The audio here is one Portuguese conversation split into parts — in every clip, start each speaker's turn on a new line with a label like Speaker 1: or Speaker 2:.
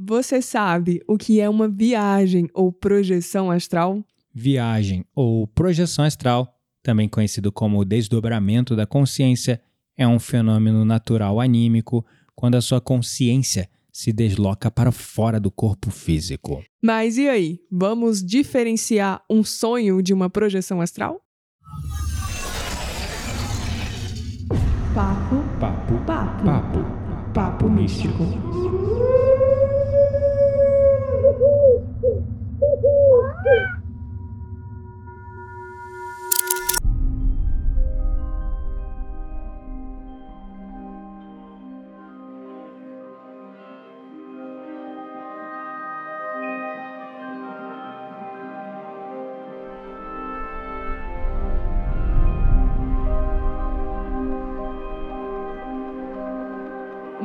Speaker 1: Você sabe o que é uma viagem ou projeção astral?
Speaker 2: Viagem ou projeção astral, também conhecido como desdobramento da consciência, é um fenômeno natural anímico quando a sua consciência se desloca para fora do corpo físico.
Speaker 1: Mas e aí? Vamos diferenciar um sonho de uma projeção astral? Papo,
Speaker 2: Papo,
Speaker 1: papo,
Speaker 2: papo,
Speaker 1: papo místico. Woo!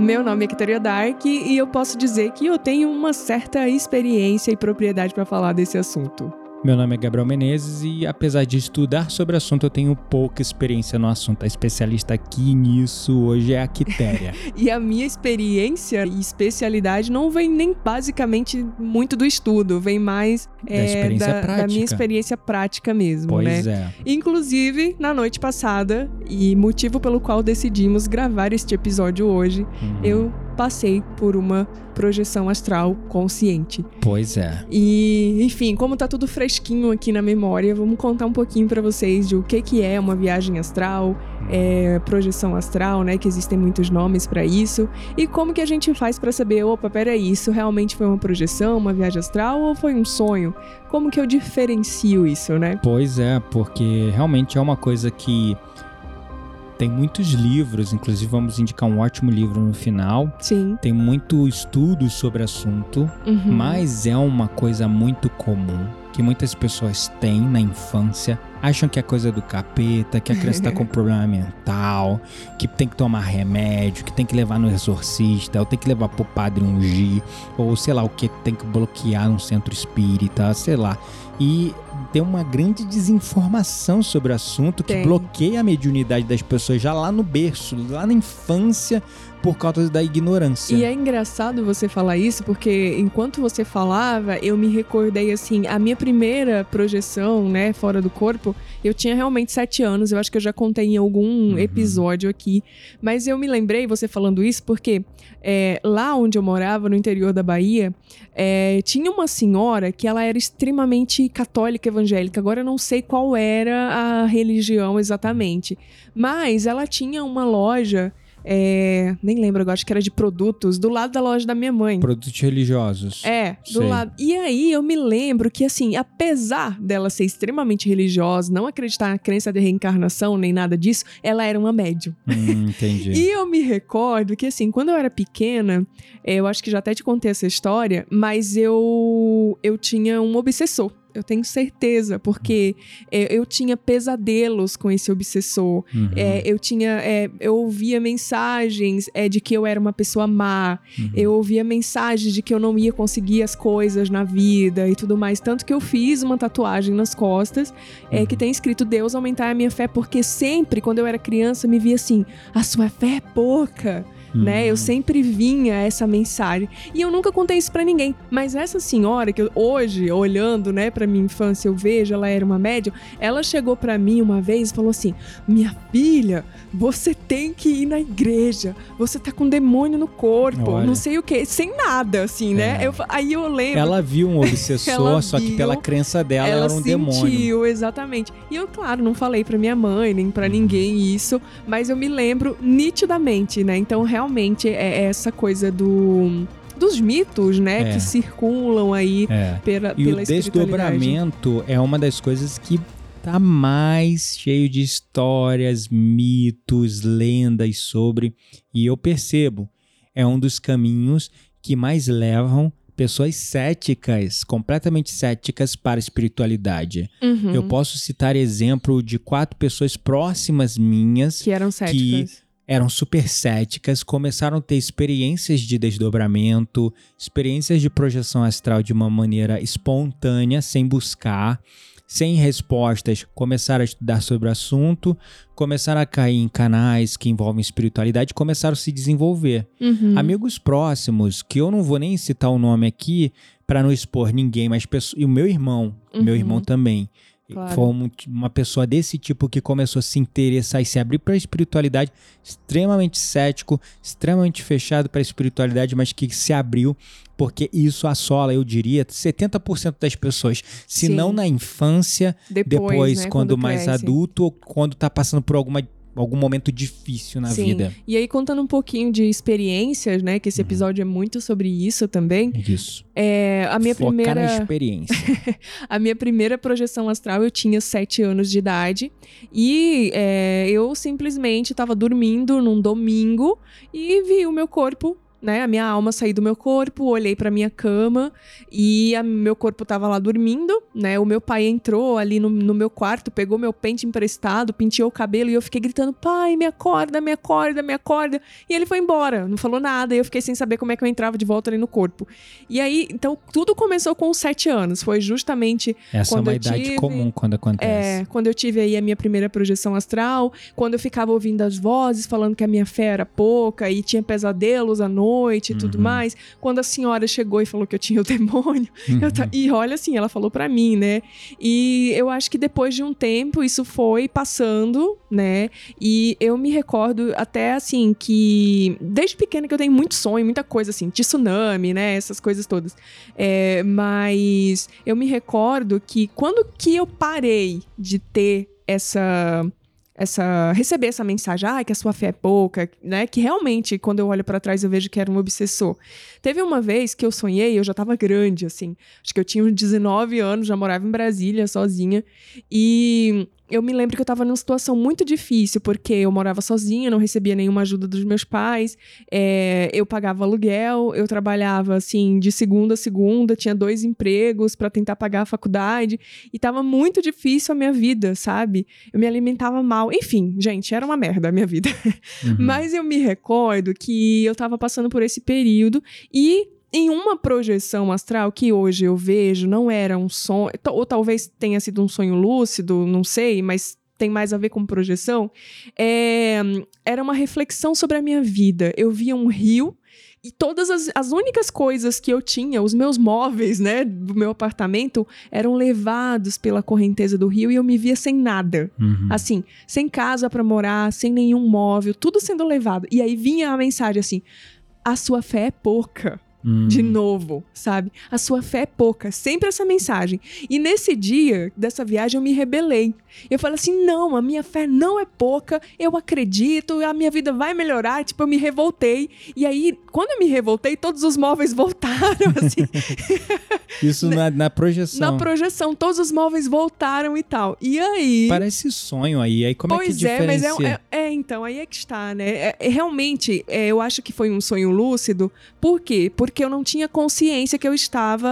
Speaker 1: Meu nome é Kitaria Dark e eu posso dizer que eu tenho uma certa experiência e propriedade para falar desse assunto.
Speaker 2: Meu nome é Gabriel Menezes e, apesar de estudar sobre o assunto, eu tenho pouca experiência no assunto. A especialista aqui nisso hoje é a Quitéria.
Speaker 1: E a minha experiência e especialidade não vem nem basicamente muito do estudo, vem mais
Speaker 2: Da
Speaker 1: é, da, da minha experiência prática mesmo, né?
Speaker 2: pois é.
Speaker 1: Inclusive, na noite passada, e motivo pelo qual decidimos gravar este episódio hoje,
Speaker 2: Uhum.
Speaker 1: eu passei por uma projeção astral consciente.
Speaker 2: Pois é.
Speaker 1: E, enfim, como tá tudo fresquinho aqui na memória, vamos contar um pouquinho pra vocês de o que que é uma viagem astral, é, projeção astral, né, que existem muitos nomes pra isso, e como que a gente faz pra saber, opa, peraí, isso realmente foi uma projeção, uma viagem astral ou foi um sonho? Como que eu diferencio isso, né?
Speaker 2: Pois é, porque realmente é uma coisa que tem muitos livros, inclusive vamos indicar um ótimo livro no final.
Speaker 1: Sim.
Speaker 2: Tem muito estudo sobre assunto,
Speaker 1: Uhum.
Speaker 2: mas é uma coisa muito comum que muitas pessoas têm na infância. Acham que é coisa do capeta, que a criança está com problema mental, que tem que tomar remédio, que tem que levar no exorcista, ou tem que levar pro padre ungir, ou sei lá o que, tem que bloquear num centro espírita, sei lá. E tem uma grande desinformação sobre o assunto que
Speaker 1: Tem.
Speaker 2: bloqueia a mediunidade das pessoas já lá no berço, lá na infância, por causa da ignorância.
Speaker 1: E é engraçado você falar isso, porque enquanto você falava, eu me recordei assim, a minha primeira projeção, né, fora do corpo, eu tinha realmente sete anos, eu acho que eu já contei em algum
Speaker 2: Uhum.
Speaker 1: episódio aqui, mas eu me lembrei, você falando isso, porque é, lá onde eu morava, no interior da Bahia, é, tinha uma senhora que ela era extremamente católica evangélica, agora eu não sei qual era a religião exatamente, mas ela tinha uma loja é, nem lembro agora, acho que era de produtos, do lado da loja da minha mãe.
Speaker 2: Produtos religiosos.
Speaker 1: É, do
Speaker 2: Sei.
Speaker 1: lado. E aí eu me lembro que, assim, apesar dela ser extremamente religiosa, não acreditar na crença de reencarnação nem nada disso, ela era uma médium.
Speaker 2: Hum, entendi.
Speaker 1: E eu me recordo que, assim, quando eu era pequena, eh, eu acho que já até te contei essa história, mas eu, eu tinha um obsessor. Eu tenho certeza, porque eh, eu tinha pesadelos com esse obsessor.
Speaker 2: Uhum,
Speaker 1: É, eu tinha. é, eu ouvia mensagens é, de que eu era uma pessoa má.
Speaker 2: uhum.
Speaker 1: Eu ouvia mensagens de que eu não ia conseguir as coisas na vida e tudo mais. Tanto que eu fiz uma tatuagem nas costas é,
Speaker 2: Uhum.
Speaker 1: que tem escrito Deus aumentar a minha fé, porque sempre, quando eu era criança, me via assim: a sua fé é pouca. Né? Eu
Speaker 2: Uhum.
Speaker 1: sempre vinha essa mensagem. E eu nunca contei isso pra ninguém. Mas essa senhora, que eu- hoje, olhando, né, pra minha infância, eu vejo, ela era uma médium, ela chegou pra mim uma vez e falou assim: Minha filha, você tem que ir na igreja. Você tá com demônio no corpo.
Speaker 2: Olha.
Speaker 1: Não sei o quê. Sem nada, assim, né?
Speaker 2: É.
Speaker 1: Eu fa- aí eu lembro.
Speaker 2: Ela viu um obsessor, só que
Speaker 1: viu,
Speaker 2: pela crença dela
Speaker 1: ela
Speaker 2: era um
Speaker 1: sentiu,
Speaker 2: demônio.
Speaker 1: exatamente. E eu, claro, não falei pra minha mãe, nem pra
Speaker 2: Uhum.
Speaker 1: ninguém isso, mas eu me lembro nitidamente, né? Então, realmente, é essa coisa do dos mitos, né,
Speaker 2: É.
Speaker 1: que circulam aí
Speaker 2: É.
Speaker 1: pela,
Speaker 2: E
Speaker 1: pela
Speaker 2: o desdobramento é uma das coisas que tá mais cheio de histórias, mitos, lendas sobre. E eu percebo, é um dos caminhos que mais levam pessoas céticas, completamente céticas para a espiritualidade.
Speaker 1: Uhum.
Speaker 2: Eu posso citar exemplo de quatro pessoas próximas minhas
Speaker 1: que eram céticas.
Speaker 2: Eram super céticas, começaram a ter experiências de desdobramento, experiências de projeção astral de uma maneira espontânea, sem buscar. sem respostas, começaram a estudar sobre o assunto, começaram a cair em canais que envolvem espiritualidade, começaram a se desenvolver.
Speaker 1: Uhum.
Speaker 2: Amigos próximos, que eu não vou nem citar o nome aqui para não expor ninguém, mas pessoas, e o meu irmão, meu
Speaker 1: Uhum.
Speaker 2: irmão também.
Speaker 1: Claro.
Speaker 2: Foi um- uma pessoa desse tipo que começou a se interessar e se abrir para a espiritualidade, extremamente cético, extremamente fechado para a espiritualidade, mas que se abriu, porque isso assola, eu diria, 70% das pessoas. Se
Speaker 1: Sim.
Speaker 2: não na infância,
Speaker 1: Depois,
Speaker 2: depois,
Speaker 1: né,
Speaker 2: quando, mais
Speaker 1: cresce.
Speaker 2: adulto ou quando tá passando por alguma, algum momento difícil na
Speaker 1: Sim.
Speaker 2: vida.
Speaker 1: E aí, contando um pouquinho de experiências, né? Que esse
Speaker 2: Uhum.
Speaker 1: episódio é muito sobre isso também.
Speaker 2: Isso.
Speaker 1: É, a minha
Speaker 2: Focar na
Speaker 1: primeira.
Speaker 2: experiência.
Speaker 1: A minha primeira projeção astral eu tinha sete anos de idade e é, eu simplesmente estava dormindo num domingo e vi o meu corpo. Né, a minha alma sair do meu corpo, olhei para minha cama e a- meu corpo tava lá dormindo, né? O meu pai entrou ali no, no meu quarto, pegou meu pente emprestado, penteou o cabelo e eu fiquei gritando: "Pai, me acorda, me acorda, me acorda". E ele foi embora, não falou nada, e eu fiquei sem saber como é que eu entrava de volta ali no corpo. E aí, então tudo começou com os sete anos, foi justamente
Speaker 2: Essa
Speaker 1: Quando
Speaker 2: é uma
Speaker 1: eu
Speaker 2: idade
Speaker 1: tive-
Speaker 2: comum quando acontece.
Speaker 1: é, quando eu tive aí a minha primeira projeção astral, quando eu ficava ouvindo as vozes falando que a minha fé era pouca e tinha pesadelos à noite e tudo
Speaker 2: Uhum.
Speaker 1: mais, quando a senhora chegou e falou que eu tinha o demônio, eu ta-
Speaker 2: Uhum.
Speaker 1: e olha assim, ela falou pra mim, né? E eu acho que depois de um tempo isso foi passando, né? E eu me recordo até assim que desde pequena que eu tenho muito sonho, muita coisa assim, de tsunami, né? Essas coisas todas. É, mas eu me recordo que quando que eu parei de ter essa essa receber essa mensagem, ah, que a sua fé é pouca, né? Que realmente quando eu olho pra trás eu vejo que era um obsessor. Teve uma vez que eu sonhei, eu já tava grande assim. Acho que eu tinha uns 19 anos, já morava em Brasília sozinha e eu me lembro que eu tava numa situação muito difícil, porque eu morava sozinha, não recebia nenhuma ajuda dos meus pais, é, eu pagava aluguel, eu trabalhava assim de segunda a segunda, tinha dois empregos pra tentar pagar a faculdade, e tava muito difícil a minha vida, sabe? Eu me alimentava mal. Enfim, gente, era uma merda a minha vida.
Speaker 2: Uhum.
Speaker 1: Mas eu me recordo que eu tava passando por esse período e em uma projeção astral que hoje eu vejo não era um sonho, ou talvez tenha sido um sonho lúcido, não sei, mas tem mais a ver com projeção, é, era uma reflexão sobre a minha vida. Eu via um rio e todas as, as únicas coisas que eu tinha, os meus móveis, né, do meu apartamento, eram levados pela correnteza do rio e eu me via sem nada.
Speaker 2: Uhum.
Speaker 1: Assim, sem casa pra morar, sem nenhum móvel, tudo sendo levado. E aí vinha a mensagem assim: a sua fé é pouca.
Speaker 2: Hum.
Speaker 1: De novo, sabe? A sua fé é pouca. Sempre essa mensagem. E nesse dia dessa viagem eu me rebelei. Eu falei assim: não, a minha fé não é pouca, eu acredito, a minha vida vai melhorar. Tipo, eu me revoltei. E aí, quando eu me revoltei, todos os móveis voltaram, assim.
Speaker 2: Isso na, na projeção.
Speaker 1: na projeção, todos os móveis voltaram e tal. E aí.
Speaker 2: Parece sonho aí. Aí como
Speaker 1: pois
Speaker 2: é que
Speaker 1: é, mas
Speaker 2: diferencia?
Speaker 1: é, é, é, então, aí é que está, né? É, é, realmente, é, eu acho que foi um sonho lúcido. Por quê? Porque eu não tinha consciência que eu estava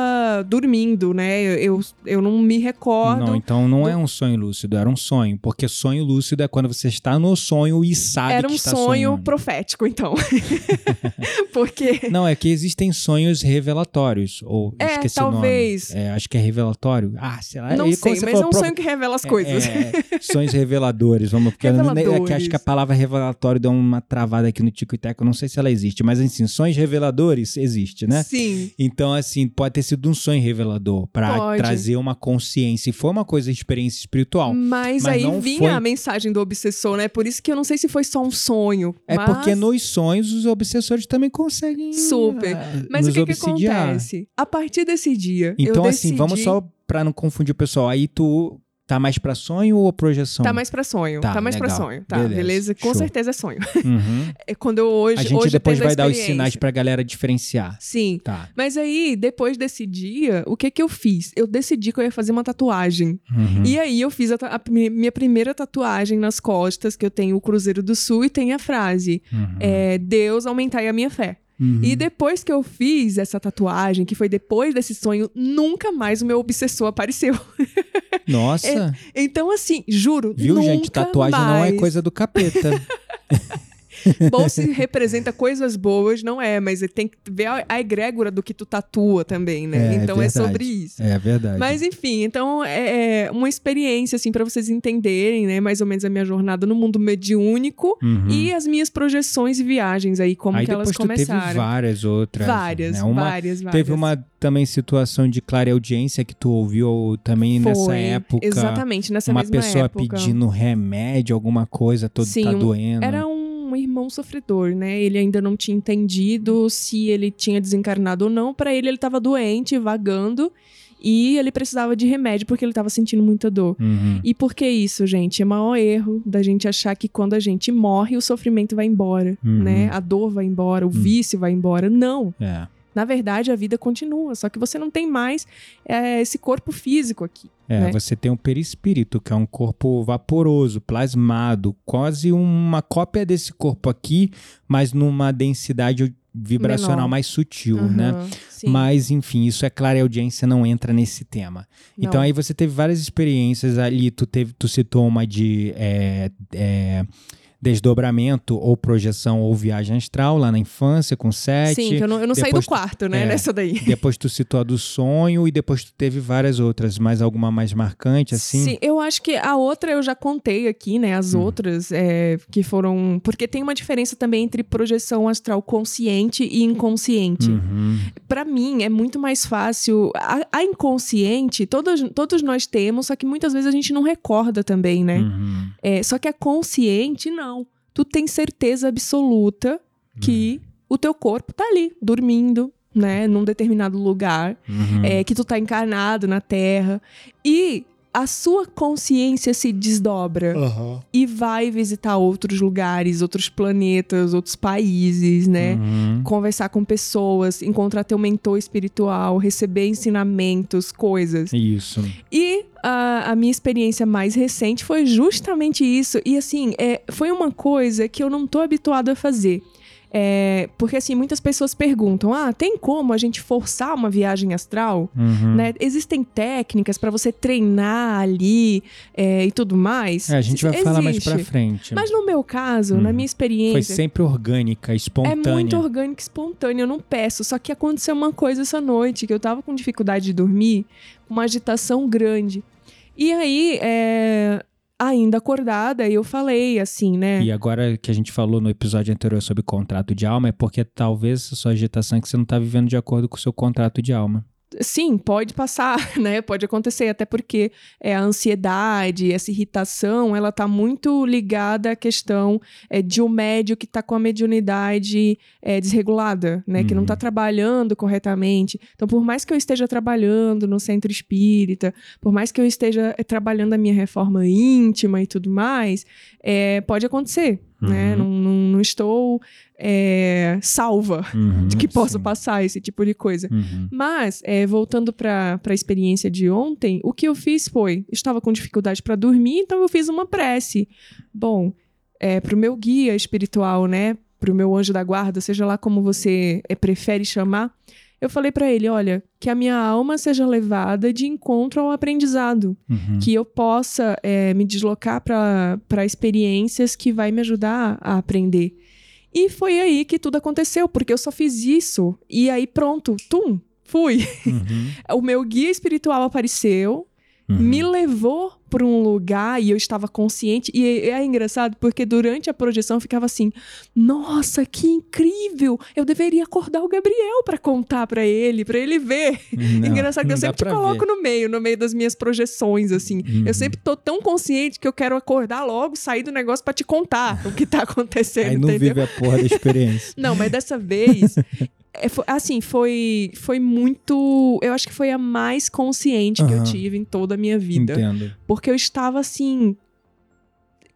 Speaker 1: dormindo, né? Eu, eu, eu não me recordo.
Speaker 2: Não, então não é um sonho lúcido, era um sonho. Porque sonho lúcido é quando você está no sonho e sabe
Speaker 1: Era
Speaker 2: que
Speaker 1: um
Speaker 2: está
Speaker 1: sonho
Speaker 2: sonhando.
Speaker 1: profético, então. Porque.
Speaker 2: Não, é que existem sonhos revelatórios. Ou
Speaker 1: É,
Speaker 2: esqueci
Speaker 1: talvez.
Speaker 2: o nome. É, acho que é revelatório. Ah, sei lá.
Speaker 1: Não
Speaker 2: E
Speaker 1: sei, mas
Speaker 2: falou,
Speaker 1: é um sonho que revela as coisas.
Speaker 2: É, é, sonhos reveladores, vamos, porque eu não- é que
Speaker 1: Reveladores.
Speaker 2: acho que a palavra revelatório deu uma travada aqui no Tico e Teco, eu não sei se ela existe, mas assim, sonhos reveladores existe, né?
Speaker 1: Sim.
Speaker 2: Então, assim, pode ter sido um sonho revelador
Speaker 1: Pode.
Speaker 2: trazer uma consciência. E foi uma coisa, experiência espiritual.
Speaker 1: Mas,
Speaker 2: Mas
Speaker 1: aí
Speaker 2: não
Speaker 1: vinha
Speaker 2: foi-
Speaker 1: a mensagem do obsessor, né? Por isso que eu não sei se foi só um sonho.
Speaker 2: É
Speaker 1: mas...
Speaker 2: porque nos sonhos os obsessores também conseguem
Speaker 1: Super.
Speaker 2: ah,
Speaker 1: Mas o que, que acontece? A partir desse dia.
Speaker 2: Então, assim, vamos
Speaker 1: decidi-
Speaker 2: só pra não confundir o pessoal. Aí tu tá mais pra sonho ou projeção?
Speaker 1: Tá mais pra sonho.
Speaker 2: Tá,
Speaker 1: Tá, mais pra
Speaker 2: legal.
Speaker 1: sonho. Tá,
Speaker 2: Beleza.
Speaker 1: beleza. Com
Speaker 2: Show.
Speaker 1: certeza é sonho.
Speaker 2: Uhum.
Speaker 1: É quando eu hoje.
Speaker 2: A gente
Speaker 1: hoje
Speaker 2: depois vai dar os sinais pra galera diferenciar.
Speaker 1: Sim.
Speaker 2: Tá.
Speaker 1: Mas aí, depois desse dia, o que que eu fiz? Eu decidi que eu ia fazer uma tatuagem.
Speaker 2: Uhum.
Speaker 1: E aí eu fiz a, a minha primeira tatuagem nas costas, que eu tenho o Cruzeiro do Sul, e tem a frase:
Speaker 2: Uhum.
Speaker 1: é, Deus aumentai a minha fé.
Speaker 2: Uhum.
Speaker 1: E depois que eu fiz essa tatuagem, que foi depois desse sonho, nunca mais o meu obsessor apareceu.
Speaker 2: Nossa,
Speaker 1: Então, assim, juro,
Speaker 2: viu, gente? Tatuagem não é
Speaker 1: mais.
Speaker 2: coisa do capeta.
Speaker 1: Bolsa representa coisas boas, não é, mas tem que ver a, a egrégora do que tu tatua também, né?
Speaker 2: É,
Speaker 1: então
Speaker 2: verdade.
Speaker 1: é sobre isso.
Speaker 2: É verdade.
Speaker 1: Mas enfim, então é é uma experiência assim para vocês entenderem, né, mais ou menos a minha jornada no mundo mediúnico
Speaker 2: Uhum.
Speaker 1: e as minhas projeções e viagens aí como
Speaker 2: Aí
Speaker 1: que elas
Speaker 2: tu teve
Speaker 1: começaram.
Speaker 2: várias outras.
Speaker 1: várias,
Speaker 2: né? Uma,
Speaker 1: várias, várias.
Speaker 2: Teve uma também situação de clareaudiência que tu ouviu também nessa
Speaker 1: Foi,
Speaker 2: época.
Speaker 1: Exatamente, nessa
Speaker 2: uma
Speaker 1: mesma
Speaker 2: pessoa
Speaker 1: época.
Speaker 2: pedindo remédio, alguma coisa, todo
Speaker 1: Sim,
Speaker 2: tá doendo.
Speaker 1: Era um irmão sofredor, né? Ele ainda não tinha entendido se ele tinha desencarnado ou não. Pra ele, ele tava doente, vagando. E ele precisava de remédio porque ele tava sentindo muita dor.
Speaker 2: Uhum.
Speaker 1: E por que isso, gente? É maior erro da gente achar que quando a gente morre, o sofrimento vai embora,
Speaker 2: Uhum.
Speaker 1: né? A dor vai embora, o vício vai embora. Não.
Speaker 2: É.
Speaker 1: Na verdade, a vida continua. Só que você não tem mais é, esse corpo físico aqui.
Speaker 2: É,
Speaker 1: né?
Speaker 2: você tem um perispírito, que é um corpo vaporoso, plasmado, quase uma cópia desse corpo aqui, mas numa densidade vibracional
Speaker 1: Menor.
Speaker 2: mais sutil, né?
Speaker 1: Aham, sim.
Speaker 2: Mas, enfim, isso é claro e a audiência não entra nesse tema.
Speaker 1: Não.
Speaker 2: Então aí você teve várias experiências ali, tu, teve, tu citou uma de é, é, desdobramento ou projeção ou viagem astral lá na infância com sete.
Speaker 1: Sim, que eu não, eu não saí do quarto, né?
Speaker 2: é.
Speaker 1: Nessa daí.
Speaker 2: Depois tu citou a do sonho e depois tu teve várias outras, mais alguma mais marcante assim?
Speaker 1: Sim, eu acho que a outra eu já contei aqui, né? As outras é, que foram. Porque tem uma diferença também entre projeção astral consciente e inconsciente.
Speaker 2: Uhum.
Speaker 1: Pra mim, é muito mais fácil. A, a inconsciente, todos, todos nós temos, só que muitas vezes a gente não recorda também, né?
Speaker 2: Uhum.
Speaker 1: É, só que a consciente, não. Tu tem certeza absoluta que o teu corpo tá ali, dormindo, né? Num determinado lugar
Speaker 2: Uhum.
Speaker 1: é, que tu tá encarnado na Terra. E a sua consciência se desdobra
Speaker 2: Aham.
Speaker 1: e vai visitar outros lugares, outros planetas, outros países, né?
Speaker 2: Uhum.
Speaker 1: Conversar com pessoas, encontrar teu mentor espiritual, receber ensinamentos, coisas.
Speaker 2: Isso.
Speaker 1: E a, a minha experiência mais recente foi justamente isso. E assim, é, foi uma coisa que eu não tô habituado a fazer. É, porque assim, muitas pessoas perguntam: ah, tem como a gente forçar uma viagem astral?
Speaker 2: Uhum.
Speaker 1: Né? Existem técnicas pra você treinar ali é, e tudo mais?
Speaker 2: É, a gente vai falar mais pra
Speaker 1: Existe.
Speaker 2: frente.
Speaker 1: Mas no meu caso, na
Speaker 2: Uhum.
Speaker 1: minha
Speaker 2: Foi
Speaker 1: experiência,
Speaker 2: sempre orgânica,
Speaker 1: é
Speaker 2: espontânea.
Speaker 1: muito orgânico e espontâneo, eu não peço. Só que aconteceu uma coisa essa noite, que eu tava com dificuldade de dormir, com uma agitação grande. E aí, é, ainda acordada, eu falei assim, né?
Speaker 2: E agora que a gente falou no episódio anterior sobre contrato de alma, é porque talvez a sua agitação é que você não tá vivendo de acordo com o seu contrato de alma.
Speaker 1: Sim, pode passar, né? Pode acontecer, até porque é, a ansiedade, essa irritação, ela tá muito ligada à questão é, de um médio que tá com a mediunidade é, desregulada, né? Que não tá
Speaker 2: Uhum.
Speaker 1: trabalhando corretamente. Então, por mais que eu esteja trabalhando no centro espírita, por mais que eu esteja é, trabalhando a minha reforma íntima e tudo mais, é, pode acontecer, né?
Speaker 2: Uhum.
Speaker 1: Não, não, não estou é, salva
Speaker 2: Uhum,
Speaker 1: de que possa passar esse tipo de coisa.
Speaker 2: Uhum.
Speaker 1: Mas, é, voltando para a experiência de ontem, o que eu fiz foi: estava com dificuldade para dormir, então eu fiz uma prece. Bom, é, para o meu guia espiritual, né? Para o meu anjo da guarda, seja lá como você é, prefere chamar, eu falei para ele: olha, que a minha alma seja levada de encontro ao aprendizado,
Speaker 2: Uhum.
Speaker 1: que eu possa é, me deslocar para experiências que vai me ajudar a aprender. E foi aí que tudo aconteceu, porque eu só fiz isso e aí pronto, tum, fui.
Speaker 2: Uhum.
Speaker 1: O meu guia espiritual apareceu,
Speaker 2: Uhum.
Speaker 1: me levou para um lugar e eu estava consciente. E é, é engraçado porque durante a projeção eu ficava assim: nossa, que incrível! Eu deveria acordar o Gabriel para contar para ele, para ele ver.
Speaker 2: Não,
Speaker 1: engraçado que eu sempre te coloco
Speaker 2: ver.
Speaker 1: no meio, no meio das minhas projeções, assim.
Speaker 2: Uhum.
Speaker 1: Eu sempre tô tão consciente que eu quero acordar logo, sair do negócio para te contar o que tá acontecendo,
Speaker 2: Aí não
Speaker 1: entendeu?
Speaker 2: vive a porra da experiência.
Speaker 1: Não, mas dessa vez, é, foi- assim, foi, foi muito. Eu acho que foi a mais consciente que eu tive em toda a minha vida.
Speaker 2: Entendo.
Speaker 1: Porque eu estava, assim,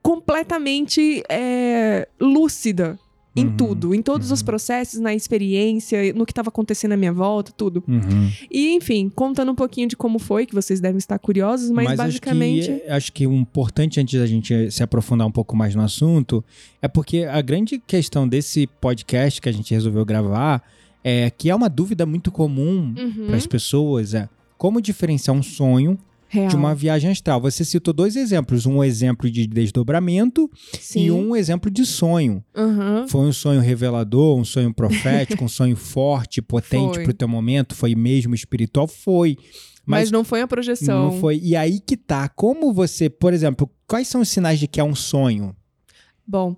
Speaker 1: completamente é, lúcida em
Speaker 2: Uhum,
Speaker 1: tudo, em todos os
Speaker 2: uhum.
Speaker 1: processos, na experiência, no que estava acontecendo à minha volta, tudo.
Speaker 2: Uhum.
Speaker 1: E, enfim, contando um pouquinho de como foi, que vocês devem estar curiosos, mas, basicamente.
Speaker 2: Acho que, acho que o importante, antes da gente se aprofundar um pouco mais no assunto, é porque a grande questão desse podcast que a gente resolveu gravar é que é uma dúvida muito comum
Speaker 1: Uhum,
Speaker 2: para as pessoas é como diferenciar um sonho
Speaker 1: Real.
Speaker 2: de uma viagem astral. Você citou dois exemplos, um exemplo de desdobramento
Speaker 1: Sim.
Speaker 2: e um exemplo de sonho.
Speaker 1: Aham.
Speaker 2: Foi um sonho revelador, um sonho profético, um sonho forte, potente
Speaker 1: Foi.
Speaker 2: pro teu momento, foi mesmo espiritual? Foi.
Speaker 1: Mas,
Speaker 2: Mas,
Speaker 1: não foi a projeção.
Speaker 2: não foi. E aí que tá. Como você, por exemplo, quais são os sinais de que é um sonho?
Speaker 1: Bom,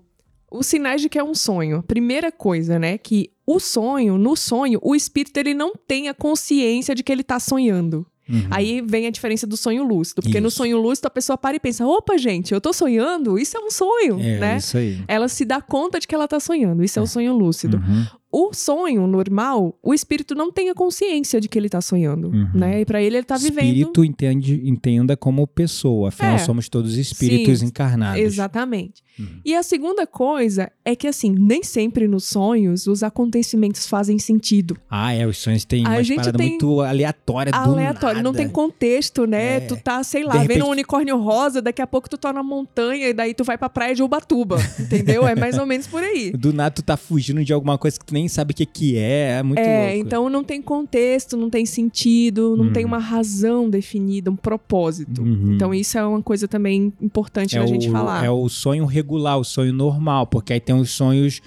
Speaker 1: os sinais de que é um sonho. Primeira coisa, né? Que o sonho, no sonho, o espírito ele não tem a consciência de que ele tá sonhando.
Speaker 2: Uhum.
Speaker 1: Aí vem a diferença do sonho lúcido. Porque no
Speaker 2: Isso.
Speaker 1: sonho lúcido a pessoa para e pensa: opa, gente, eu tô sonhando? Isso é um sonho,
Speaker 2: é,
Speaker 1: né?
Speaker 2: isso aí.
Speaker 1: Ela se dá conta de que ela tá sonhando. Isso é, o sonho lúcido.
Speaker 2: Uhum.
Speaker 1: O sonho normal, o espírito não tem a consciência de que ele tá sonhando,
Speaker 2: Uhum.
Speaker 1: né? E pra ele ele tá vivendo.
Speaker 2: Espírito entende, entenda como pessoa, afinal
Speaker 1: É.
Speaker 2: somos todos espíritos
Speaker 1: Sim,
Speaker 2: encarnados.
Speaker 1: Exatamente.
Speaker 2: Uhum.
Speaker 1: E a segunda coisa é que, assim, nem sempre nos sonhos os acontecimentos fazem sentido.
Speaker 2: Ah, é, os sonhos têm
Speaker 1: A
Speaker 2: uma
Speaker 1: gente tem
Speaker 2: muito aleatória, do
Speaker 1: Aleatório, não
Speaker 2: nada.
Speaker 1: tem contexto, né?
Speaker 2: É.
Speaker 1: Tu tá, sei lá,
Speaker 2: De
Speaker 1: vendo
Speaker 2: repente-
Speaker 1: um unicórnio rosa, daqui a pouco tu tá na montanha e daí tu vai pra praia de Ubatuba, entendeu? É mais ou menos por aí.
Speaker 2: Do nada tu tá fugindo de alguma coisa que tu nem sabe o que que é, é muito
Speaker 1: É,
Speaker 2: louco.
Speaker 1: então não tem contexto, não tem sentido, não
Speaker 2: Uhum.
Speaker 1: tem uma razão definida, um propósito.
Speaker 2: Uhum.
Speaker 1: Então isso é uma coisa também importante
Speaker 2: é o,
Speaker 1: gente falar.
Speaker 2: É o sonho regular, o sonho normal, porque aí tem os sonhos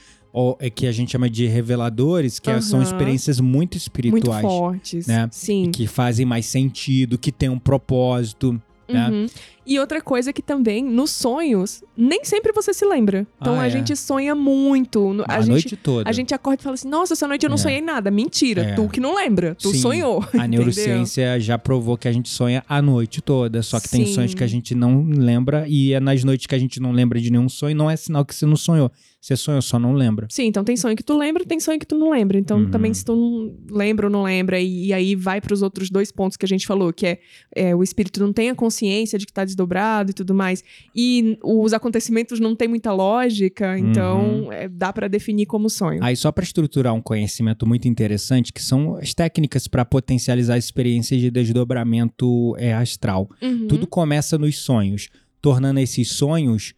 Speaker 2: é que a gente chama de reveladores, que é- são experiências muito
Speaker 1: Muito
Speaker 2: espirituais.
Speaker 1: fortes.
Speaker 2: né?
Speaker 1: Sim.
Speaker 2: Que fazem mais sentido, que tem um propósito. né?
Speaker 1: Uhum. E outra coisa que também, nos sonhos, nem sempre você se lembra. Então
Speaker 2: Ah,
Speaker 1: a
Speaker 2: é.
Speaker 1: gente sonha muito.
Speaker 2: A,
Speaker 1: A, gente,
Speaker 2: noite toda.
Speaker 1: a gente acorda e fala assim: nossa, essa noite eu não
Speaker 2: É.
Speaker 1: sonhei nada. Mentira,
Speaker 2: É.
Speaker 1: tu que não lembra. Tu
Speaker 2: Sim.
Speaker 1: sonhou.
Speaker 2: A neurociência já provou que a gente sonha a noite toda, só que tem
Speaker 1: Sim.
Speaker 2: sonhos que a gente não lembra e é nas noites que a gente não lembra de nenhum sonho, não é sinal que você não sonhou. Você sonhou, só não lembra.
Speaker 1: Sim, então tem sonho que tu lembra, tem sonho que tu não lembra. Então
Speaker 2: Uhum.
Speaker 1: também se tu não lembra ou não lembra, e, e aí vai pros outros dois pontos que a gente falou, que é, é, o espírito não tem a consciência de que tá desdobrado e tudo mais, e os acontecimentos não tem muita lógica, então
Speaker 2: Uhum.
Speaker 1: é, dá pra definir como sonho.
Speaker 2: Aí só para estruturar um conhecimento muito interessante, que são as técnicas para potencializar experiências de desdobramento é, astral.
Speaker 1: Uhum.
Speaker 2: Tudo começa nos sonhos, tornando esses sonhos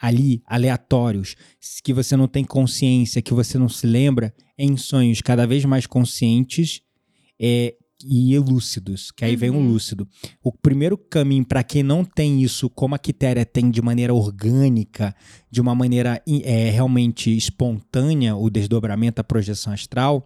Speaker 2: ali aleatórios, que você não tem consciência, que você não se lembra, em sonhos cada vez mais conscientes é, e lúcidos, que aí vem o
Speaker 1: Uhum.
Speaker 2: lúcido. O primeiro caminho para quem não tem isso, como a Quitéria tem de maneira orgânica, de uma maneira é, realmente espontânea, o desdobramento, a projeção astral,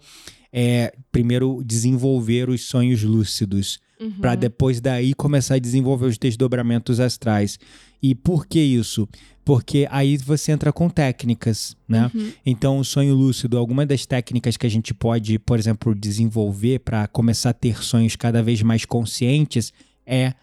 Speaker 2: é primeiro desenvolver os sonhos lúcidos
Speaker 1: Uhum.
Speaker 2: para depois daí começar a desenvolver os desdobramentos astrais. E por que isso? Porque aí você entra com técnicas, né?
Speaker 1: Uhum.
Speaker 2: Então, o sonho lúcido, alguma das técnicas que a gente pode, por exemplo, desenvolver para começar a ter sonhos cada vez mais conscientes é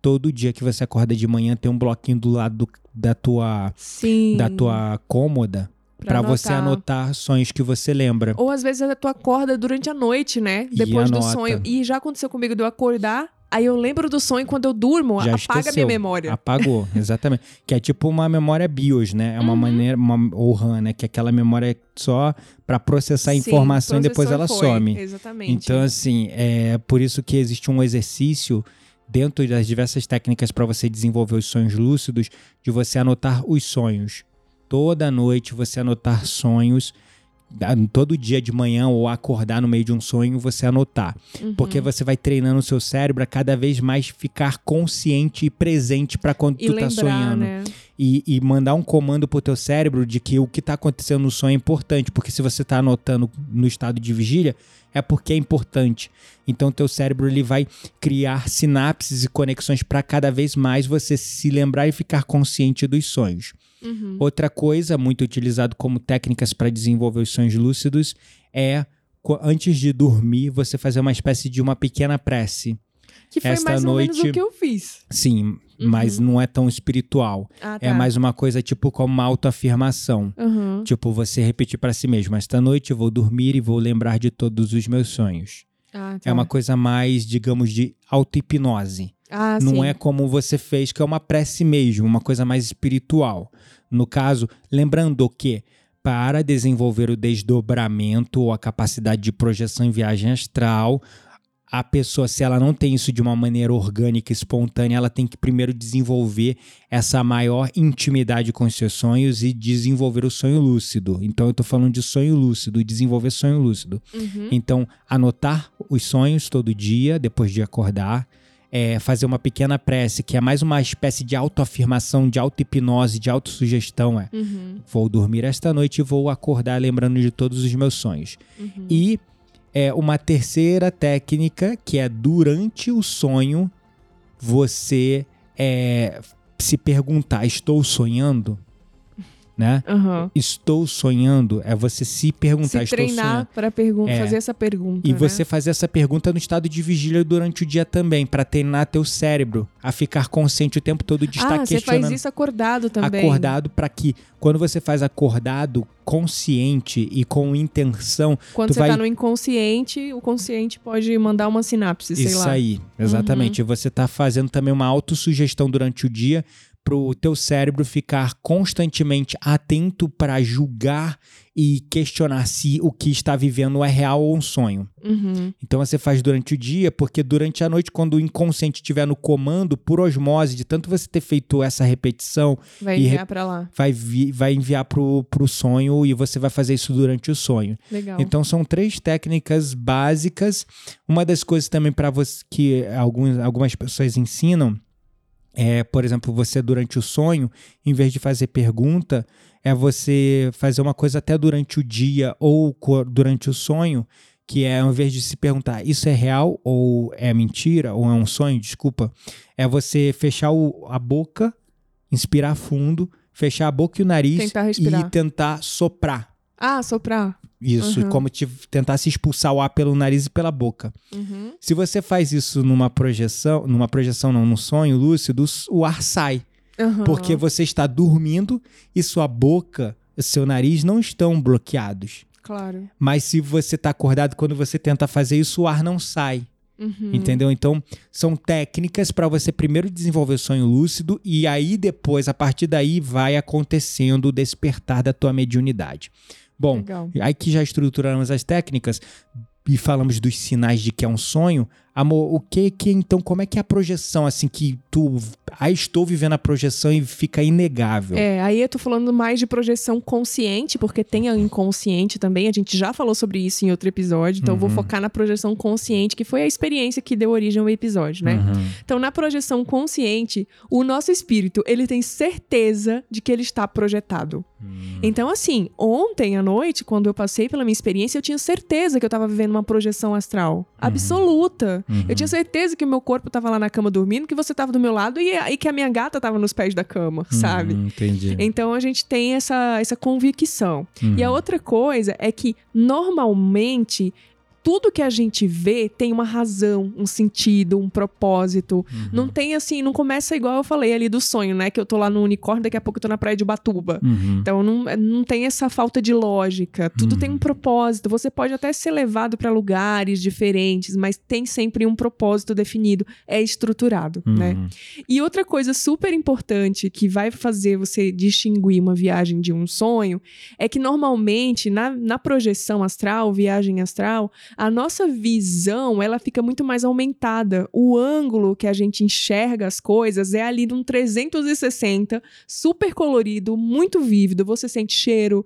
Speaker 2: todo dia que você acorda de manhã ter um bloquinho do lado do- da tua
Speaker 1: Sim.
Speaker 2: da tua cômoda para você anotar sonhos que você lembra.
Speaker 1: Ou às vezes tu acorda durante a noite, né? Depois do sonho. E já aconteceu comigo de eu acordar, aí eu lembro do sonho quando eu durmo,
Speaker 2: Já
Speaker 1: apaga
Speaker 2: esqueceu.
Speaker 1: minha memória.
Speaker 2: Apagou, exatamente. Que é tipo uma memória BIOS, né? É uma
Speaker 1: Uhum.
Speaker 2: maneira, uma, ou RAM, né? Que é aquela memória só para processar a
Speaker 1: Sim,
Speaker 2: informação e depois ela
Speaker 1: foi.
Speaker 2: some.
Speaker 1: Exatamente.
Speaker 2: Então, assim, é por isso que existe um exercício dentro das diversas técnicas para você desenvolver os sonhos lúcidos, de você anotar os sonhos. Toda noite você anotar sonhos, todo dia de manhã ou acordar no meio de um sonho, você anotar.
Speaker 1: Uhum.
Speaker 2: Porque você vai treinando o seu cérebro a cada vez mais ficar consciente e presente para quando
Speaker 1: e
Speaker 2: tu
Speaker 1: lembrar,
Speaker 2: tá sonhando.
Speaker 1: né?
Speaker 2: E, e mandar um comando pro teu cérebro de que o que tá acontecendo no sonho é importante. Porque se você tá anotando no estado de vigília, é porque é importante. Então teu cérebro ele vai criar sinapses e conexões para cada vez mais você se lembrar e ficar consciente dos sonhos.
Speaker 1: Uhum.
Speaker 2: Outra coisa muito utilizado como técnicas para desenvolver os sonhos lúcidos é antes de dormir você fazer uma espécie de uma pequena prece.
Speaker 1: Que foi
Speaker 2: esta
Speaker 1: mais ou menos
Speaker 2: noite-
Speaker 1: o que eu fiz.
Speaker 2: Sim, mas não é tão espiritual.
Speaker 1: Ah, tá.
Speaker 2: É mais uma coisa tipo como uma autoafirmação.
Speaker 1: Uhum.
Speaker 2: Tipo, você repetir para si mesmo: esta noite eu vou dormir e vou lembrar de todos os meus sonhos.
Speaker 1: Ah, tá.
Speaker 2: É uma coisa mais, digamos, de auto-hipnose.
Speaker 1: Ah,
Speaker 2: não
Speaker 1: sim.
Speaker 2: é como você fez, que é uma prece mesmo, uma coisa mais espiritual. No caso, lembrando que para desenvolver o desdobramento ou a capacidade de projeção em viagem astral, a pessoa, se ela não tem isso de uma maneira orgânica, espontânea, ela tem que primeiro desenvolver essa maior intimidade com os seus sonhos e desenvolver o sonho lúcido. Então, eu tô falando de sonho lúcido, desenvolver sonho lúcido.
Speaker 1: Uhum.
Speaker 2: Então, anotar os sonhos todo dia, depois de acordar, é, fazer uma pequena prece, que é mais uma espécie de autoafirmação, de auto-hipnose, de autossugestão. É,
Speaker 1: Uhum,
Speaker 2: vou dormir esta noite e vou acordar lembrando de todos os meus sonhos.
Speaker 1: uhum.
Speaker 2: E é uma terceira técnica que é durante o sonho você é, se perguntar: estou sonhando? Né?
Speaker 1: Aham.
Speaker 2: Estou sonhando é você se perguntar:
Speaker 1: Se treinar para pergun-
Speaker 2: É.
Speaker 1: fazer essa pergunta.
Speaker 2: E
Speaker 1: né?
Speaker 2: você fazer essa pergunta no estado de vigília durante o dia também, para treinar teu cérebro a ficar consciente o tempo todo de estar
Speaker 1: Ah, você faz isso acordado também.
Speaker 2: Acordado para que quando você faz acordado consciente e com intenção,
Speaker 1: Quando você
Speaker 2: vai-
Speaker 1: tá no inconsciente, o consciente pode mandar uma sinapse, sei
Speaker 2: Isso
Speaker 1: lá. Uhum.
Speaker 2: aí, exatamente. Você tá fazendo também uma autossugestão durante o dia pro teu cérebro ficar constantemente atento para julgar e questionar se o que está vivendo é real ou um sonho.
Speaker 1: Uhum.
Speaker 2: Então você faz durante o dia, porque durante a noite, quando o inconsciente estiver no comando, por osmose, de tanto você ter feito essa repetição,
Speaker 1: Vai enviar pra lá.
Speaker 2: vai, vi- vai enviar pro, pro sonho e você vai fazer isso durante o sonho.
Speaker 1: Legal.
Speaker 2: Então são três técnicas básicas. Uma das coisas também para você que alguns, algumas pessoas ensinam é, por exemplo, você durante o sonho, em vez de fazer pergunta, é você fazer uma coisa até durante o dia ou durante o sonho, que é ao invés de se perguntar isso é real ou é mentira ou é um sonho, desculpa, é você fechar o- a boca, inspirar fundo, fechar a boca e o nariz
Speaker 1: Tentar
Speaker 2: e tentar soprar.
Speaker 1: Ah, soprar.
Speaker 2: Isso,
Speaker 1: Uhum.
Speaker 2: como te, tentar se expulsar o ar pelo nariz e pela boca.
Speaker 1: Uhum.
Speaker 2: Se você faz isso numa projeção, numa projeção não, num sonho lúcido, o ar sai,
Speaker 1: Aham.
Speaker 2: porque você está dormindo e sua boca, seu nariz não estão bloqueados.
Speaker 1: Claro.
Speaker 2: Mas se você está acordado, quando você tenta fazer isso, o ar não sai.
Speaker 1: Uhum.
Speaker 2: Entendeu? Então, são técnicas para você primeiro desenvolver o sonho lúcido e aí depois, a partir daí, vai acontecendo o despertar da tua mediunidade. Bom,
Speaker 1: Legal.
Speaker 2: Aí que já estruturamos as técnicas e falamos dos sinais de que é um sonho, amor, o que que então, como é que é a projeção assim que tu, ah, estou vivendo a projeção e fica inegável.
Speaker 1: É, aí eu tô falando mais de projeção consciente, porque tem a inconsciente também. A gente já falou sobre isso em outro episódio, então eu vou
Speaker 2: Uhum.
Speaker 1: focar na projeção consciente, que foi a experiência que deu origem ao episódio, né?
Speaker 2: Uhum.
Speaker 1: Então, na projeção consciente, o nosso espírito, ele tem certeza de que ele está projetado.
Speaker 2: Hum.
Speaker 1: Então, assim, ontem à noite, quando eu passei pela minha experiência, eu tinha certeza que eu tava vivendo uma projeção astral. Absoluta.
Speaker 2: Uhum.
Speaker 1: Eu tinha certeza que o meu corpo tava lá na cama dormindo, que você tava do meu lado e, e que a minha gata tava nos pés da cama, sabe?
Speaker 2: Uhum, entendi.
Speaker 1: Então a gente tem essa, essa convicção.
Speaker 2: Uhum.
Speaker 1: E a outra coisa é que, normalmente, tudo que a gente vê tem uma razão, um sentido, um propósito.
Speaker 2: Uhum.
Speaker 1: Não tem assim, não começa igual eu falei ali do sonho, né? Que eu tô lá no unicórnio, daqui a pouco eu tô na praia de Ubatuba.
Speaker 2: Uhum.
Speaker 1: Então não, não tem essa falta de lógica. Tudo
Speaker 2: Uhum.
Speaker 1: tem um propósito. Você pode até ser levado para lugares diferentes, mas tem sempre um propósito definido. É estruturado, né?
Speaker 2: Uhum.
Speaker 1: E outra coisa super importante que vai fazer você distinguir uma viagem de um sonho é que normalmente na, na projeção astral, viagem astral, a nossa visão ela fica muito mais aumentada. O ângulo que a gente enxerga as coisas é ali num 360, super colorido, muito vívido. Você sente cheiro,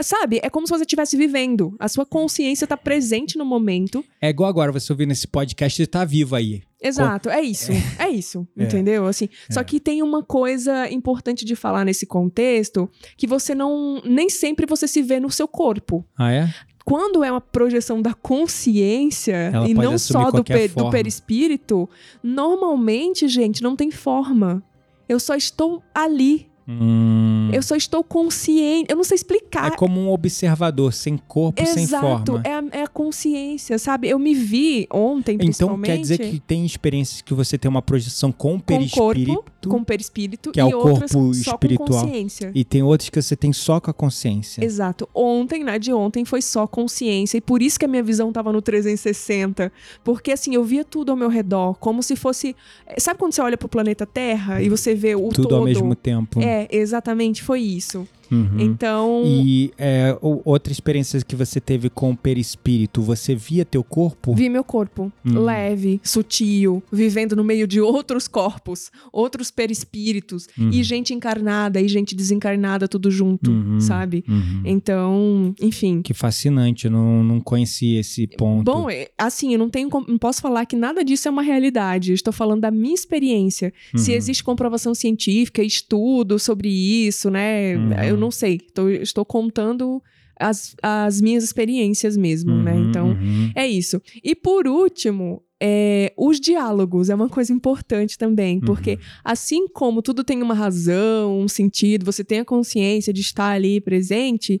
Speaker 1: sabe? É como se você estivesse vivendo. A sua consciência está presente no momento.
Speaker 2: É igual agora você ouvindo esse podcast e tá vivo aí.
Speaker 1: Exato, é isso, é, isso,
Speaker 2: É.
Speaker 1: entendeu? Assim,
Speaker 2: É.
Speaker 1: só que tem uma coisa importante de falar nesse contexto, que você não, nem sempre você se vê no seu corpo.
Speaker 2: Ah, é?
Speaker 1: Quando é uma projeção da consciência
Speaker 2: Ela
Speaker 1: e não só do,
Speaker 2: qualquer
Speaker 1: pe- do perispírito, normalmente, gente, não tem forma. Eu só estou ali.
Speaker 2: Hum.
Speaker 1: Eu só estou consciente. Eu não sei
Speaker 2: É
Speaker 1: explicar.
Speaker 2: como um observador, sem corpo, sem
Speaker 1: Exato,
Speaker 2: forma.
Speaker 1: é a, é a consciência, sabe? Eu me vi ontem,
Speaker 2: Então
Speaker 1: principalmente.
Speaker 2: quer dizer que tem experiências que você tem uma projeção com
Speaker 1: com
Speaker 2: perispírito
Speaker 1: corpo, com perispírito
Speaker 2: que é o corpo espiritual.
Speaker 1: com consciência.
Speaker 2: e tem outros que você tem só com a consciência.
Speaker 1: Exato. Ontem, na de ontem, foi só consciência. E por isso que a minha visão tava no 360. Porque, assim, eu via tudo ao meu redor. Como se fosse. Sabe quando você olha pro planeta Terra e você vê o
Speaker 2: Tudo
Speaker 1: todo?
Speaker 2: ao mesmo tempo.
Speaker 1: É, exatamente, foi isso.
Speaker 2: Uhum.
Speaker 1: Então.
Speaker 2: E é, outra experiência que você teve com o perispírito, você via teu corpo?
Speaker 1: Vi meu corpo
Speaker 2: Hum.
Speaker 1: leve, sutil, vivendo no meio de outros corpos, outros os perispíritos.
Speaker 2: Uhum.
Speaker 1: E gente encarnada e gente desencarnada, tudo junto,
Speaker 2: Uhum.
Speaker 1: sabe?
Speaker 2: Uhum.
Speaker 1: Então, enfim.
Speaker 2: Que fascinante, eu não, não conhecia esse ponto.
Speaker 1: Bom, é, assim, eu não tenho, não posso falar que nada disso é uma realidade. Eu estou falando da minha experiência. Se
Speaker 2: Uhum.
Speaker 1: existe comprovação científica, estudo sobre isso, né?
Speaker 2: Uhum.
Speaker 1: Eu não sei. Tô- estou contando as, as minhas experiências mesmo, né?
Speaker 2: Uhum,
Speaker 1: Então,
Speaker 2: uhum.
Speaker 1: é isso. E por último, é, os diálogos é uma coisa importante também, porque
Speaker 2: Uhum.
Speaker 1: assim como tudo tem uma razão, um sentido, você tem a consciência de estar ali presente,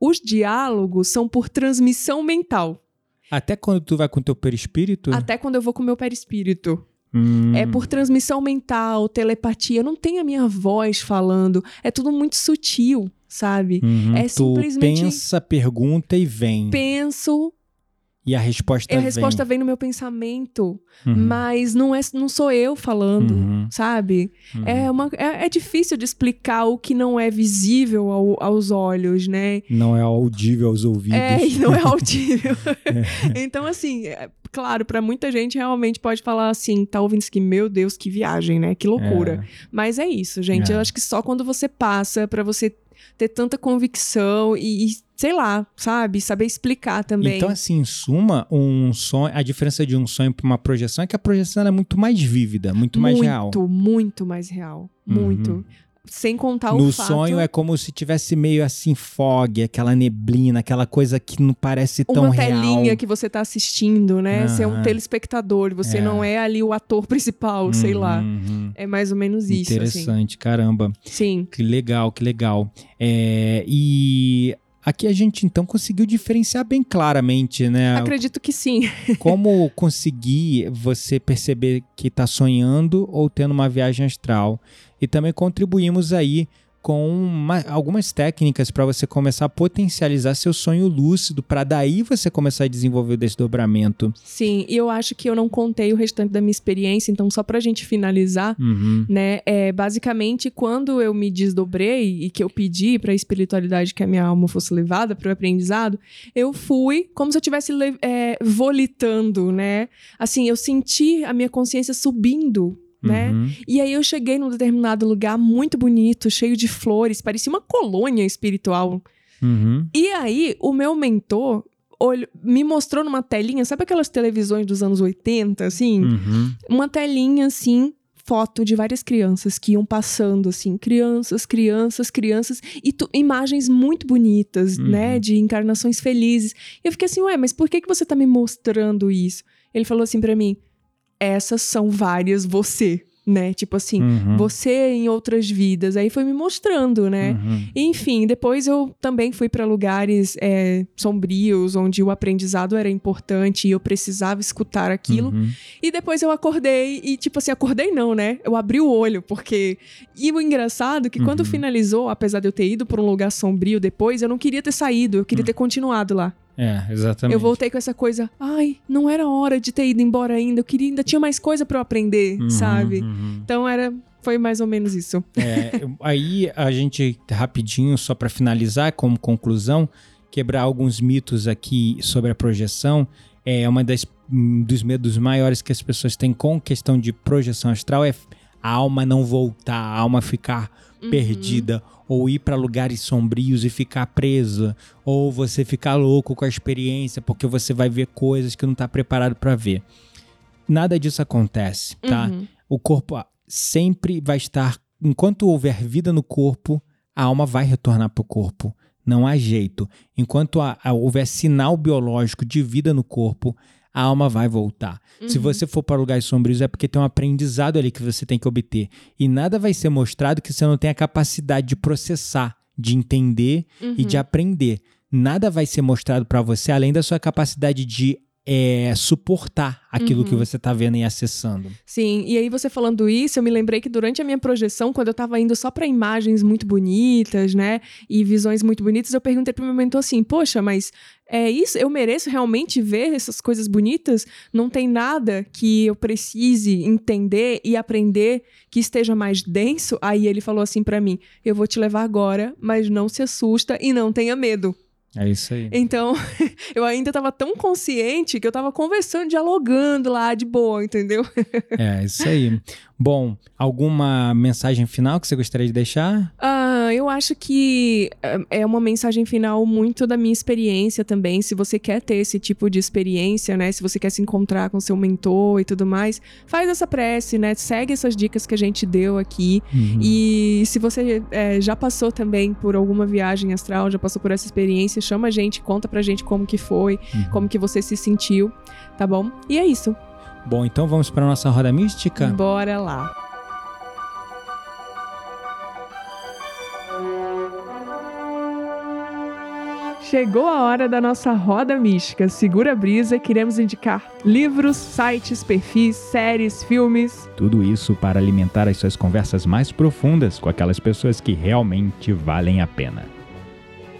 Speaker 1: os diálogos são por transmissão mental.
Speaker 2: Até quando tu vai com teu perispírito?
Speaker 1: Até quando eu vou com o meu perispírito.
Speaker 2: Hum.
Speaker 1: É por transmissão mental, telepatia. Eu não tenho a minha voz falando. É tudo muito sutil, sabe?
Speaker 2: Uhum.
Speaker 1: é
Speaker 2: tu
Speaker 1: simplesmente-
Speaker 2: pensa, pergunta e vem.
Speaker 1: Penso,
Speaker 2: E a resposta
Speaker 1: e a
Speaker 2: vem.
Speaker 1: resposta vem no meu pensamento.
Speaker 2: Uhum.
Speaker 1: Mas não, é, não sou eu falando,
Speaker 2: Uhum.
Speaker 1: sabe?
Speaker 2: Uhum.
Speaker 1: É, uma, é, é difícil de explicar o que não é visível ao- aos olhos, né?
Speaker 2: Não é audível aos ouvidos.
Speaker 1: É, e não é audível. então, assim, é, claro, pra muita gente realmente pode falar assim, tá ouvindo isso aqui, meu Deus, que viagem, né? Que loucura. Mas é isso, gente.
Speaker 2: É.
Speaker 1: Eu acho que só quando você passa pra você ter tanta convicção e, e, sei lá, sabe? Saber explicar também.
Speaker 2: Então, assim, em suma, um sonho, a diferença de um sonho para uma projeção é que a projeção é muito mais vívida, muito mais real.
Speaker 1: Muito, muito mais real. Muito.
Speaker 2: Uhum.
Speaker 1: Sem contar
Speaker 2: No
Speaker 1: o fato...
Speaker 2: sonho é como se tivesse meio assim fog, aquela neblina, aquela coisa que não parece tão
Speaker 1: uma
Speaker 2: real.
Speaker 1: telinha que você tá assistindo, né? Você é um telespectador, você
Speaker 2: É.
Speaker 1: não é ali o ator principal, sei lá.
Speaker 2: Uhum.
Speaker 1: É mais ou menos isso, assim.
Speaker 2: Interessante, caramba.
Speaker 1: Sim.
Speaker 2: Que legal, que legal. É, e aqui a gente então conseguiu diferenciar bem claramente, né?
Speaker 1: Acredito que sim.
Speaker 2: Como conseguir você perceber que está sonhando ou tendo uma viagem astral. E também contribuímos aí com uma- algumas técnicas para você começar a potencializar seu sonho lúcido, para daí você começar a desenvolver o desdobramento.
Speaker 1: Sim, e eu acho que eu não contei o restante da minha experiência, então só pra gente finalizar,
Speaker 2: Uhum.
Speaker 1: né? É, basicamente, quando eu me desdobrei e que eu pedi pra espiritualidade que a minha alma fosse levada para o aprendizado, eu fui como se eu estivesse é, volitando, né? Assim, eu senti a minha consciência subindo. Né?
Speaker 2: Uhum.
Speaker 1: E aí eu cheguei num determinado lugar muito bonito, cheio de flores, parecia uma colônia espiritual.
Speaker 2: Uhum.
Speaker 1: E aí o meu mentor me mostrou numa telinha, sabe aquelas televisões dos anos 80, assim?
Speaker 2: Uhum.
Speaker 1: Uma telinha assim, foto de várias crianças que iam passando assim, crianças, crianças, crianças e tu- imagens muito bonitas,
Speaker 2: Uhum.
Speaker 1: né, de encarnações felizes. E eu fiquei assim, ué, mas por que que você tá me mostrando isso? Ele falou assim pra mim: "Essas são várias você", né? Tipo assim,
Speaker 2: Uhum.
Speaker 1: você em outras vidas. Aí foi me mostrando, né?
Speaker 2: Uhum.
Speaker 1: Enfim, depois eu também fui para lugares é, sombrios, onde o aprendizado era importante e eu precisava escutar aquilo.
Speaker 2: Uhum.
Speaker 1: E depois eu acordei e, tipo assim, acordei não, né? Eu abri o olho, porque. E o engraçado é que quando
Speaker 2: Uhum.
Speaker 1: finalizou, apesar de eu ter ido para um lugar sombrio depois, eu não queria ter saído, eu queria ter continuado lá.
Speaker 2: É, exatamente.
Speaker 1: Eu voltei com essa coisa, ai, não era hora de ter ido embora ainda, eu queria, ainda tinha mais coisa para eu aprender,
Speaker 2: Uhum,
Speaker 1: sabe?
Speaker 2: uhum.
Speaker 1: Então era. Foi mais ou menos isso.
Speaker 2: É, aí a gente, rapidinho, só para finalizar, como conclusão, quebrar alguns mitos aqui sobre a projeção. É uma das um dos medos maiores que as pessoas têm com questão de projeção astral é a alma não voltar, a alma ficar
Speaker 1: Uhum.
Speaker 2: perdida ou ir para lugares sombrios e ficar presa, ou você ficar louco com a experiência porque você vai ver coisas que não está preparado para ver. Nada disso acontece, tá?
Speaker 1: Uhum.
Speaker 2: o corpo ah, sempre vai estar. Enquanto houver vida no corpo, a alma vai retornar para o corpo. Não há jeito. Enquanto há- há- houver sinal biológico de vida no corpo, a alma vai voltar. Se
Speaker 1: Uhum.
Speaker 2: você for para lugares sombrios, é porque tem um aprendizado ali que você tem que obter. E nada vai ser mostrado que você não tem a capacidade de processar, de entender e de aprender. Nada vai ser mostrado para você além da sua capacidade de é, suportar aquilo que você está vendo e acessando.
Speaker 1: Sim, e aí você falando isso, eu me lembrei que durante a minha projeção, quando eu tava indo só pra imagens muito bonitas, né, e visões muito bonitas, eu perguntei pro meu mentor assim: "Poxa, mas é isso, eu mereço realmente ver essas coisas bonitas? Não tem nada que eu precise entender e aprender que esteja mais denso?" Aí ele falou assim pra mim: "Eu vou te levar agora, mas não se assusta e não tenha medo."
Speaker 2: É isso aí.
Speaker 1: Então, eu ainda tava tão consciente que eu tava conversando, dialogando lá de boa, entendeu?
Speaker 2: É, isso aí. Bom, alguma mensagem final que você gostaria de deixar?
Speaker 1: Ah, eu acho que é, é uma mensagem final muito da minha experiência também. Se você quer ter esse tipo de experiência, né? Se você quer se encontrar com seu mentor e tudo mais, faz essa prece, né? Segue essas dicas que a gente deu aqui.
Speaker 2: Uhum.
Speaker 1: E se você é, já passou também por alguma viagem astral, já passou por essa experiência, chama a gente, conta pra gente como que foi,
Speaker 2: Uhum.
Speaker 1: como que você se sentiu, tá bom? E é isso.
Speaker 2: Bom, então vamos para nossa roda mística?
Speaker 1: Bora lá. Chegou a hora da nossa roda mística. Segura a brisa, queremos indicar livros, sites, perfis, séries, filmes.
Speaker 2: Tudo isso para alimentar as suas conversas mais profundas com aquelas pessoas que realmente valem a pena.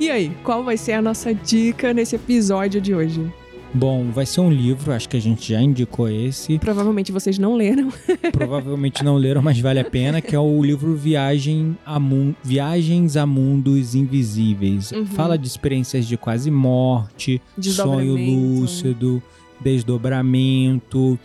Speaker 1: E aí, qual vai ser a nossa dica nesse episódio de hoje?
Speaker 2: Bom, vai ser um livro, acho que a gente já indicou esse.
Speaker 1: Provavelmente vocês não leram.
Speaker 2: Provavelmente não leram, mas vale a pena, que é o livro Viagem a Mun- Viagens a Mundos Invisíveis.
Speaker 1: Uhum.
Speaker 2: Fala de experiências de quase morte, sonho
Speaker 1: Desdobramento.
Speaker 2: lúcido, desdobramento.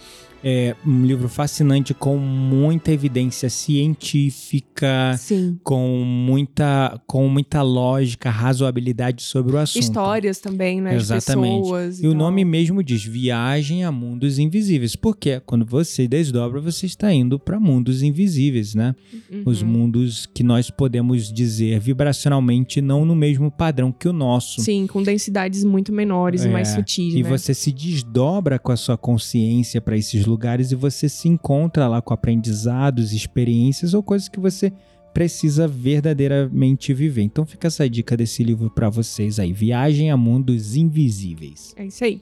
Speaker 2: É um livro fascinante com muita evidência científica,
Speaker 1: Sim.
Speaker 2: com muita, com muita lógica, razoabilidade sobre o assunto.
Speaker 1: Histórias também, né?
Speaker 2: Exatamente.
Speaker 1: De pessoas.
Speaker 2: E o nome mesmo diz Viagem a Mundos Invisíveis. Porque quando você desdobra, você está indo para mundos invisíveis, né?
Speaker 1: Uhum.
Speaker 2: Os mundos que nós podemos dizer vibracionalmente não no mesmo padrão que o nosso.
Speaker 1: Sim, com densidades muito menores e
Speaker 2: É,
Speaker 1: mais sutis,
Speaker 2: E
Speaker 1: né?
Speaker 2: você se desdobra com a sua consciência para esses lugares e você se encontra lá com aprendizados, experiências ou coisas que você precisa verdadeiramente viver. Então fica essa dica desse livro para vocês aí, Viagem a Mundos Invisíveis.
Speaker 1: É isso aí.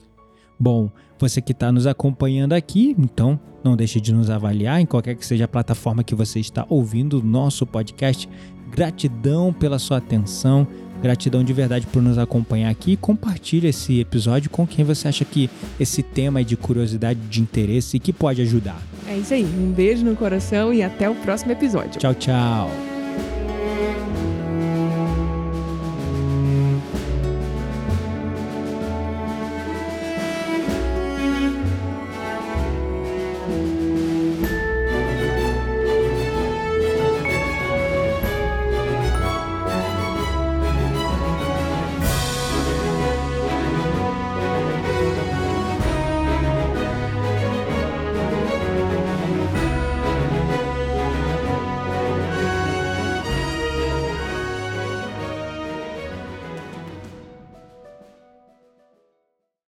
Speaker 2: Bom, você que está nos acompanhando aqui, então não deixe de nos avaliar em qualquer que seja a plataforma que você está ouvindo o nosso podcast. Gratidão pela sua atenção, gratidão de verdade por nos acompanhar aqui. Compartilhe esse episódio com quem você acha que esse tema é de curiosidade, de interesse e que pode ajudar.
Speaker 1: É isso aí. Um beijo no coração e até o próximo episódio.
Speaker 2: Tchau, tchau.